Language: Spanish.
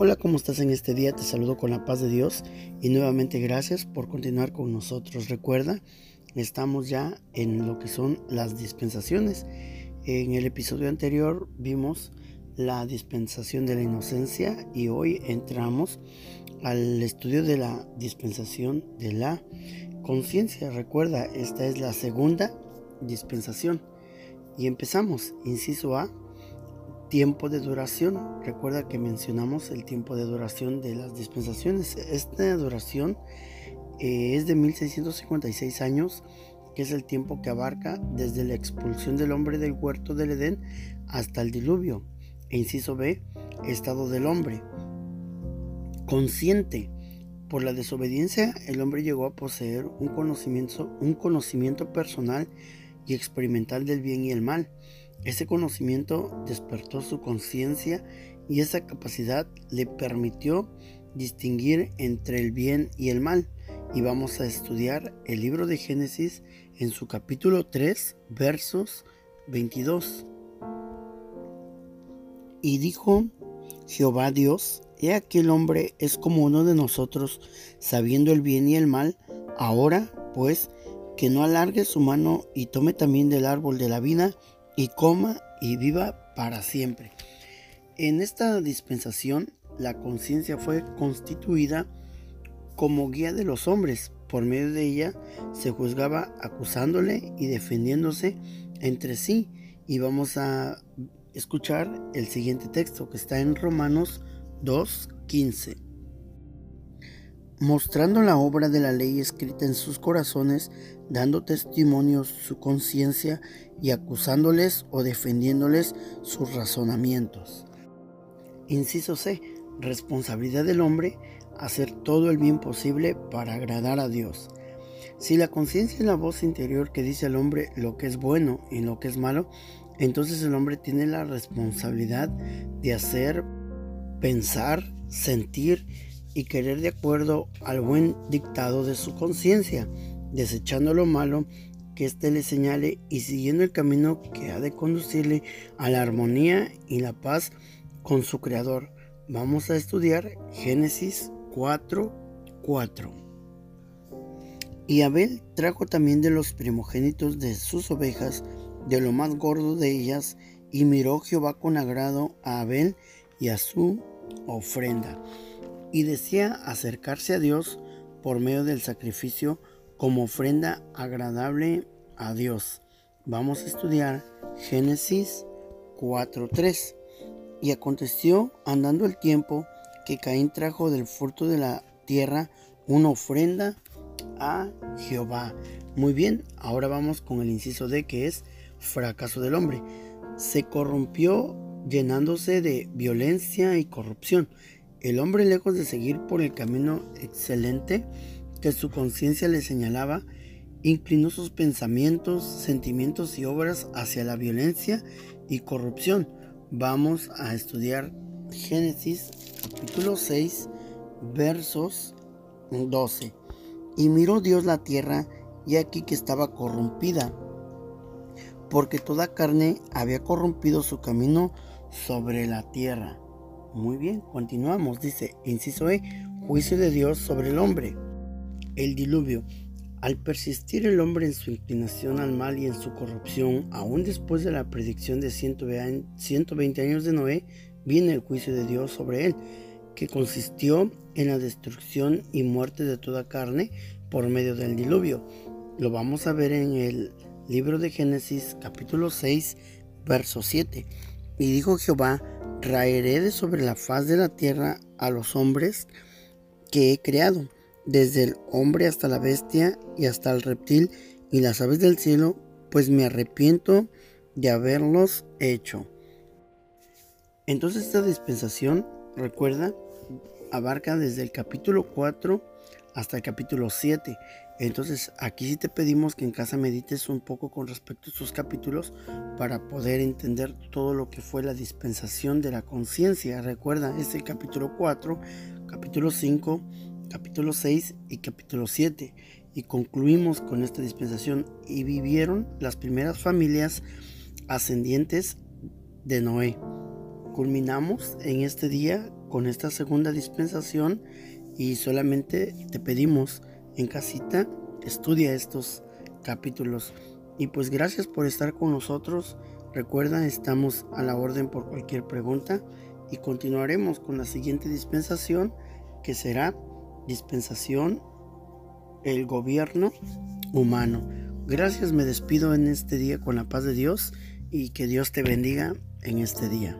Hola, ¿cómo estás en este día? Te saludo con la paz de Dios y nuevamente gracias por continuar con nosotros. Recuerda, estamos ya en lo que son las dispensaciones. En el episodio anterior vimos la dispensación de la inocencia y hoy entramos al estudio de la dispensación de la conciencia. Recuerda, esta es la segunda dispensación. Y empezamos, inciso A Tiempo de duración. Recuerda que mencionamos el tiempo de duración de las dispensaciones. Esta duración eh, es de 1656 años, que es el tiempo que abarca desde la expulsión del hombre del huerto del Edén hasta el diluvio. E inciso B, estado del hombre. Consciente. Por la desobediencia, el hombre llegó a poseer un conocimiento, un conocimiento personal y experimental del bien y el mal ese conocimiento despertó su conciencia y esa capacidad le permitió distinguir entre el bien y el mal. Y vamos a estudiar el libro de Génesis en su capítulo 3, versos 22. Y dijo Jehová Dios, he aquí el hombre es como uno de nosotros, sabiendo el bien y el mal. Ahora, pues, que no alargue su mano y tome también del árbol de la vida y coma y viva para siempre. En esta dispensación, la conciencia fue constituida como guía de los hombres. Por medio de ella se juzgaba acusándole y defendiéndose entre sí. Y vamos a escuchar el siguiente texto que está en Romanos 2.15. Mostrando la obra de la ley escrita en sus corazones, dando testimonios su conciencia y acusándoles o defendiéndoles sus razonamientos. Inciso C. Responsabilidad del hombre hacer todo el bien posible para agradar a Dios. Si la conciencia es la voz interior que dice al hombre lo que es bueno y lo que es malo, entonces el hombre tiene la responsabilidad de hacer, pensar, sentir y querer de acuerdo al buen dictado de su conciencia, desechando lo malo que éste le señale y siguiendo el camino que ha de conducirle a la armonía y la paz con su Creador. Vamos a estudiar Génesis 4, 4. Y Abel trajo también de los primogénitos de sus ovejas, de lo más gordo de ellas, y miró Jehová con agrado a Abel y a su ofrenda, y decía acercarse a Dios por medio del sacrificio como ofrenda agradable a Dios. Vamos a estudiar Génesis 4.3. Y aconteció, andando el tiempo, que Caín trajo del fruto de la tierra una ofrenda a Jehová. Muy bien, ahora vamos con el inciso D que es fracaso del hombre. Se corrompió llenándose de violencia y corrupción. El hombre lejos de seguir por el camino excelente, que su conciencia le señalaba, inclinó sus pensamientos, sentimientos y obras hacia la violencia y corrupción. Vamos a estudiar Génesis capítulo 6 versos 12. Y miró Dios la tierra y aquí que estaba corrompida, porque toda carne había corrompido su camino sobre la tierra. Muy bien, continuamos. Dice, inciso E, juicio de Dios sobre el hombre el diluvio. Al persistir el hombre en su inclinación al mal y en su corrupción, aún después de la predicción de 120 años de Noé, viene el juicio de Dios sobre él, que consistió en la destrucción y muerte de toda carne por medio del diluvio. Lo vamos a ver en el libro de Génesis capítulo 6, verso 7. Y dijo Jehová, traeré de sobre la faz de la tierra a los hombres que he creado desde el hombre hasta la bestia y hasta el reptil y las aves del cielo, pues me arrepiento de haberlos hecho. Entonces esta dispensación, recuerda, abarca desde el capítulo 4 hasta el capítulo 7. Entonces aquí sí te pedimos que en casa medites un poco con respecto a estos capítulos para poder entender todo lo que fue la dispensación de la conciencia. Recuerda, es el capítulo 4, capítulo 5, capítulo 6 y capítulo 7 y concluimos con esta dispensación y vivieron las primeras familias ascendientes de Noé. Culminamos en este día con esta segunda dispensación y solamente te pedimos en casita estudia estos capítulos. Y pues gracias por estar con nosotros. Recuerda, estamos a la orden por cualquier pregunta y continuaremos con la siguiente dispensación que será dispensación el gobierno humano. Gracias, me despido en este día con la paz de Dios y que Dios te bendiga en este día.